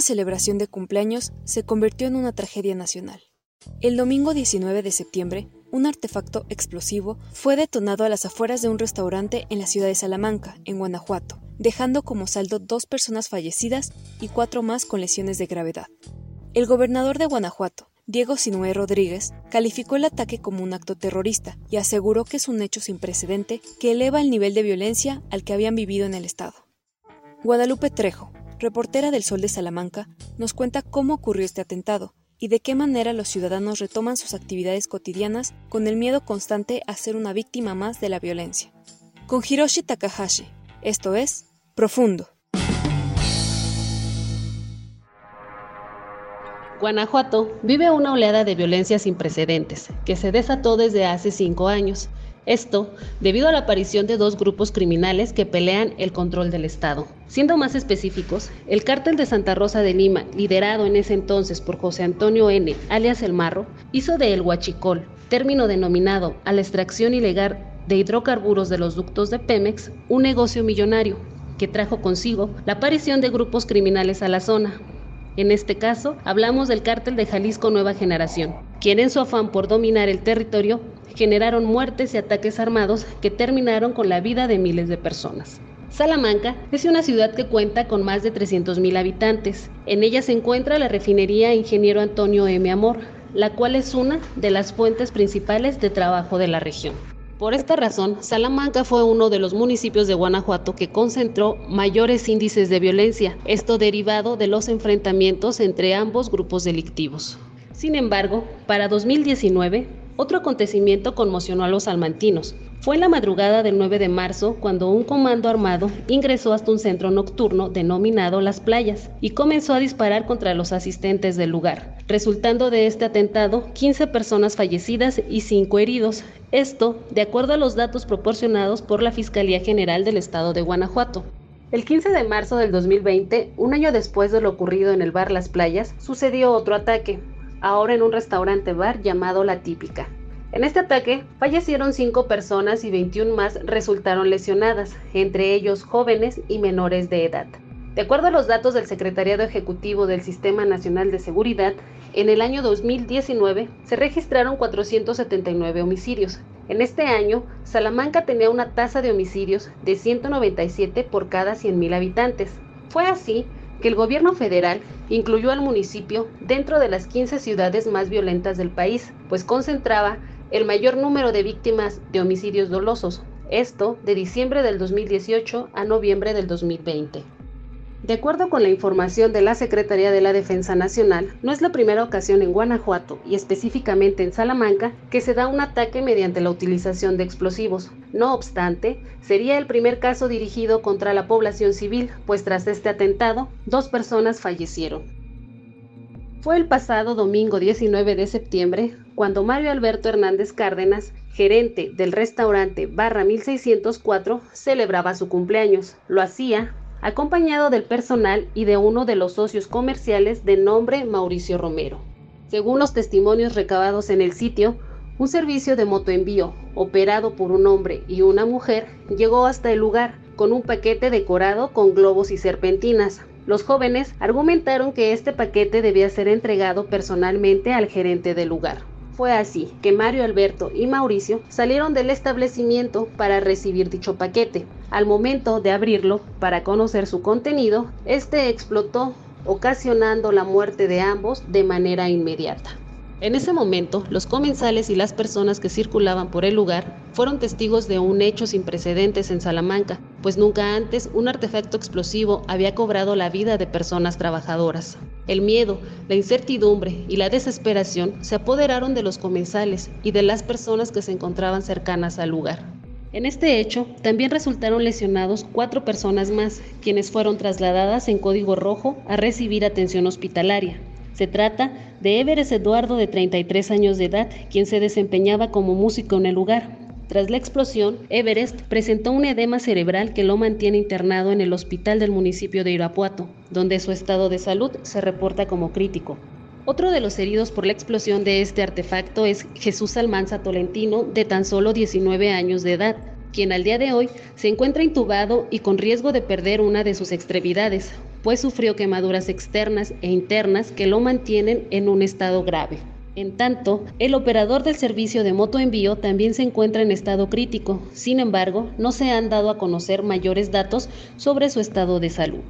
Una celebración de cumpleaños se convirtió en una tragedia nacional. El domingo 19 de septiembre, un artefacto explosivo fue detonado a las afueras de un restaurante en la ciudad de Salamanca, en Guanajuato, dejando como saldo dos personas fallecidas y cuatro más con lesiones de gravedad. El gobernador de Guanajuato, Diego Sinué Rodríguez, calificó el ataque como un acto terrorista y aseguró que es un hecho sin precedente que eleva el nivel de violencia al que habían vivido en el Estado. Guadalupe Trejo, reportera del Sol de Salamanca, nos cuenta cómo ocurrió este atentado y de qué manera los ciudadanos retoman sus actividades cotidianas con el miedo constante a ser una víctima más de la violencia. Con Hiroshi Takahashi, esto es Profundo. Guanajuato vive una oleada de violencia sin precedentes, que se desató desde hace cinco años. Esto debido a la aparición de dos grupos criminales que pelean el control del Estado. Siendo más específicos, el cártel de Santa Rosa de Lima, liderado en ese entonces por José Antonio N., alias El Marro, hizo de El Huachicol, término denominado a la extracción ilegal de hidrocarburos de los ductos de Pemex, un negocio millonario que trajo consigo la aparición de grupos criminales a la zona, en este caso, hablamos del cártel de Jalisco Nueva Generación, quien en su afán por dominar el territorio generaron muertes y ataques armados que terminaron con la vida de miles de personas. Salamanca es una ciudad que cuenta con más de 300.000 habitantes. En ella se encuentra la refinería Ingeniero Antonio M. Amor, la cual es una de las fuentes principales de trabajo de la región. Por esta razón, Salamanca fue uno de los municipios de Guanajuato que concentró mayores índices de violencia, esto derivado de los enfrentamientos entre ambos grupos delictivos. Sin embargo, para 2019, otro acontecimiento conmocionó a los salmantinos. Fue en la madrugada del 9 de marzo cuando un comando armado ingresó hasta un centro nocturno denominado Las Playas y comenzó a disparar contra los asistentes del lugar, resultando de este atentado 15 personas fallecidas y 5 heridos. Esto, de acuerdo a los datos proporcionados por la Fiscalía General del Estado de Guanajuato. El 15 de marzo del 2020, un año después de lo ocurrido en el bar Las Playas, sucedió otro ataque, ahora en un restaurante bar llamado La Típica. En este ataque fallecieron cinco personas y 21 más resultaron lesionadas, entre ellos jóvenes y menores de edad. De acuerdo a los datos del Secretariado Ejecutivo del Sistema Nacional de Seguridad, en el año 2019 se registraron 479 homicidios. En este año, Salamanca tenía una tasa de homicidios de 197 por cada 100.000 habitantes. Fue así que el gobierno federal incluyó al municipio dentro de las 15 ciudades más violentas del país, pues concentraba el mayor número de víctimas de homicidios dolosos, esto de diciembre del 2018 a noviembre del 2020. De acuerdo con la información de la Secretaría de la Defensa Nacional, no es la primera ocasión en Guanajuato y específicamente en Salamanca que se da un ataque mediante la utilización de explosivos. No obstante, sería el primer caso dirigido contra la población civil, pues tras este atentado, dos personas fallecieron. Fue el pasado domingo 19 de septiembre cuando Mario Alberto Hernández Cárdenas, gerente del restaurante Barra 1604, celebraba su cumpleaños. Lo hacía acompañado del personal y de uno de los socios comerciales de nombre Mauricio Romero. Según los testimonios recabados en el sitio, un servicio de motoenvío, operado por un hombre y una mujer, llegó hasta el lugar con un paquete decorado con globos y serpentinas, los jóvenes argumentaron que este paquete debía ser entregado personalmente al gerente del lugar. Fue así que Mario Alberto y Mauricio salieron del establecimiento para recibir dicho paquete. Al momento de abrirlo para conocer su contenido, este explotó, ocasionando la muerte de ambos de manera inmediata. En ese momento, los comensales y las personas que circulaban por el lugar fueron testigos de un hecho sin precedentes en Salamanca, pues nunca antes un artefacto explosivo había cobrado la vida de personas trabajadoras. El miedo, la incertidumbre y la desesperación se apoderaron de los comensales y de las personas que se encontraban cercanas al lugar. En este hecho, también resultaron lesionados cuatro personas más, quienes fueron trasladadas en código rojo a recibir atención hospitalaria. Se trata de Everest Eduardo, de 33 años de edad, quien se desempeñaba como músico en el lugar. Tras la explosión, Everest presentó un edema cerebral que lo mantiene internado en el hospital del municipio de Irapuato, donde su estado de salud se reporta como crítico. Otro de los heridos por la explosión de este artefacto es Jesús Almanza Tolentino, de tan solo 19 años de edad, quien al día de hoy se encuentra intubado y con riesgo de perder una de sus extremidades, pues sufrió quemaduras externas e internas que lo mantienen en un estado grave. En tanto, el operador del servicio de motoenvío también se encuentra en estado crítico, sin embargo, no se han dado a conocer mayores datos sobre su estado de salud.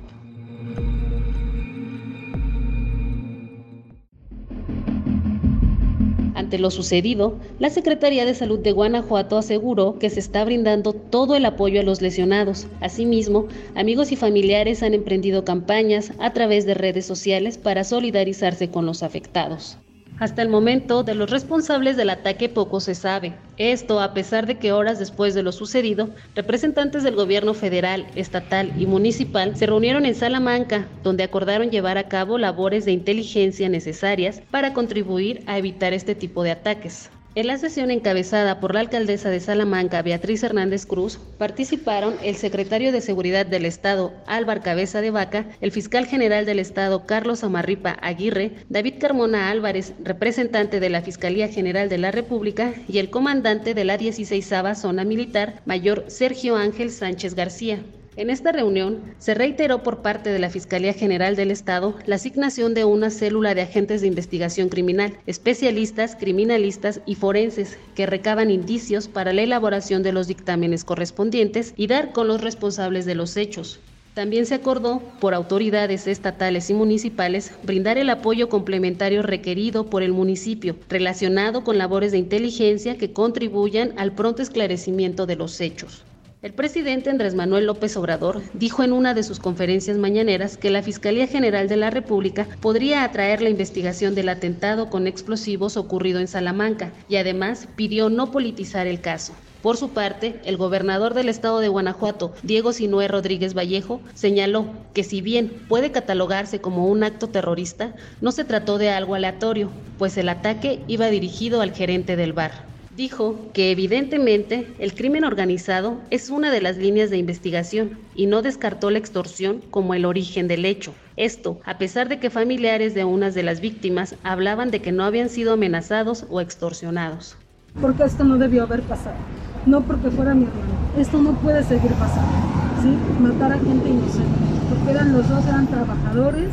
Ante lo sucedido, la Secretaría de Salud de Guanajuato aseguró que se está brindando todo el apoyo a los lesionados. Asimismo, amigos y familiares han emprendido campañas a través de redes sociales para solidarizarse con los afectados. Hasta el momento, de los responsables del ataque poco se sabe. Esto a pesar de que horas después de lo sucedido, representantes del gobierno federal, estatal y municipal se reunieron en Salamanca, donde acordaron llevar a cabo labores de inteligencia necesarias para contribuir a evitar este tipo de ataques. En la sesión encabezada por la alcaldesa de Salamanca, Beatriz Hernández Cruz, participaron el secretario de Seguridad del Estado, Álvar Cabeza de Vaca, el fiscal general del Estado, Carlos Amarripa Aguirre, David Carmona Álvarez, representante de la Fiscalía General de la República, y el comandante de la 16 Zona Militar, mayor Sergio Ángel Sánchez García. En esta reunión se reiteró por parte de la Fiscalía General del Estado la asignación de una célula de agentes de investigación criminal, especialistas, criminalistas y forenses que recaban indicios para la elaboración de los dictámenes correspondientes y dar con los responsables de los hechos. También se acordó, por autoridades estatales y municipales, brindar el apoyo complementario requerido por el municipio relacionado con labores de inteligencia que contribuyan al pronto esclarecimiento de los hechos. El presidente Andrés Manuel López Obrador dijo en una de sus conferencias mañaneras que la Fiscalía General de la República podría atraer la investigación del atentado con explosivos ocurrido en Salamanca y además pidió no politizar el caso. Por su parte, el gobernador del estado de Guanajuato, Diego Sinué Rodríguez Vallejo, señaló que si bien puede catalogarse como un acto terrorista, no se trató de algo aleatorio, pues el ataque iba dirigido al gerente del bar. Dijo que evidentemente el crimen organizado es una de las líneas de investigación y no descartó la extorsión como el origen del hecho. Esto, a pesar de que familiares de unas de las víctimas hablaban de que no habían sido amenazados o extorsionados. Porque esto no debió haber pasado. No porque fuera mi hermano. Esto no puede seguir pasando. ¿sí? Matar a gente inocente. Porque eran los dos, eran trabajadores,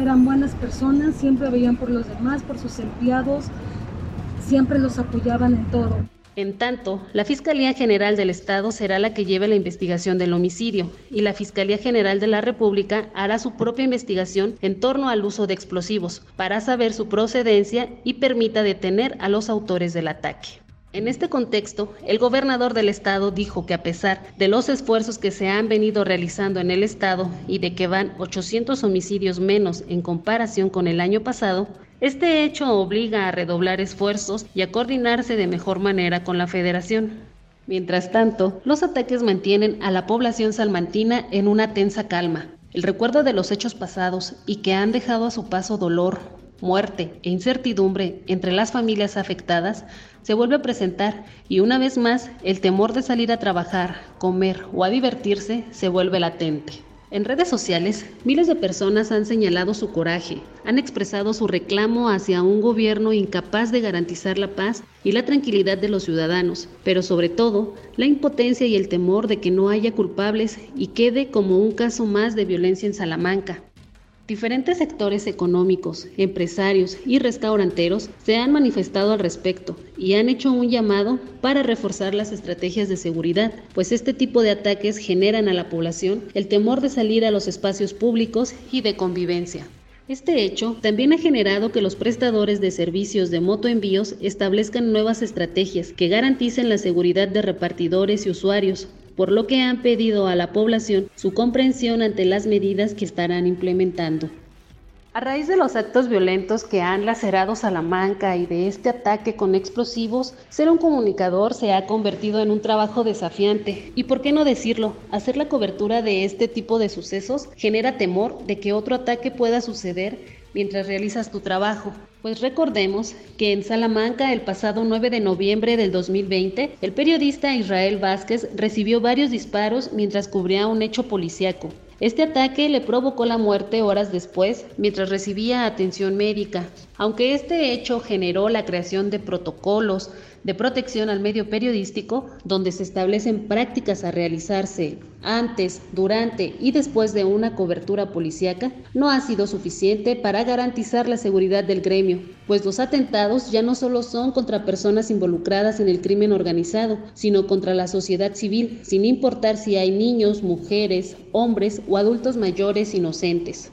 eran buenas personas, siempre veían por los demás, por sus empleados, siempre los apoyaban en todo. En tanto, la Fiscalía General del Estado será la que lleve la investigación del homicidio y la Fiscalía General de la República hará su propia investigación en torno al uso de explosivos para saber su procedencia y permita detener a los autores del ataque. En este contexto, el gobernador del estado dijo que a pesar de los esfuerzos que se han venido realizando en el estado y de que van 800 homicidios menos en comparación con el año pasado, este hecho obliga a redoblar esfuerzos y a coordinarse de mejor manera con la federación. Mientras tanto, los ataques mantienen a la población salmantina en una tensa calma. El recuerdo de los hechos pasados y que han dejado a su paso dolor, muerte e incertidumbre entre las familias afectadas se vuelve a presentar y una vez más el temor de salir a trabajar, comer o a divertirse se vuelve latente. En redes sociales, miles de personas han señalado su coraje, han expresado su reclamo hacia un gobierno incapaz de garantizar la paz y la tranquilidad de los ciudadanos, pero sobre todo la impotencia y el temor de que no haya culpables y quede como un caso más de violencia en Salamanca. Diferentes sectores económicos, empresarios y restauranteros se han manifestado al respecto y han hecho un llamado para reforzar las estrategias de seguridad, pues este tipo de ataques generan a la población el temor de salir a los espacios públicos y de convivencia. Este hecho también ha generado que los prestadores de servicios de motoenvíos establezcan nuevas estrategias que garanticen la seguridad de repartidores y usuarios, por lo que han pedido a la población su comprensión ante las medidas que estarán implementando. A raíz de los actos violentos que han lacerado Salamanca y de este ataque con explosivos, ser un comunicador se ha convertido en un trabajo desafiante. Y por qué no decirlo, hacer la cobertura de este tipo de sucesos genera temor de que otro ataque pueda suceder mientras realizas tu trabajo. Pues recordemos que en Salamanca el pasado 9 de noviembre del 2020, el periodista Israel Vázquez recibió varios disparos mientras cubría un hecho policíaco. Este ataque le provocó la muerte horas después mientras recibía atención médica. Aunque este hecho generó la creación de protocolos de protección al medio periodístico, donde se establecen prácticas a realizarse antes, durante y después de una cobertura policíaca, no ha sido suficiente para garantizar la seguridad del gremio, pues los atentados ya no solo son contra personas involucradas en el crimen organizado, sino contra la sociedad civil, sin importar si hay niños, mujeres, hombres o adultos mayores inocentes.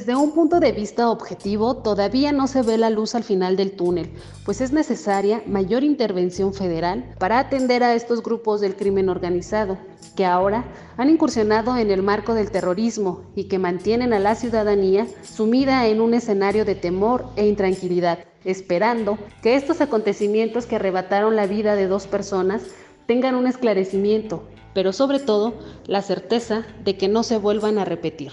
Desde un punto de vista objetivo, todavía no se ve la luz al final del túnel, pues es necesaria mayor intervención federal para atender a estos grupos del crimen organizado, que ahora han incursionado en el marco del terrorismo y que mantienen a la ciudadanía sumida en un escenario de temor e intranquilidad, esperando que estos acontecimientos que arrebataron la vida de dos personas tengan un esclarecimiento, pero sobre todo la certeza de que no se vuelvan a repetir.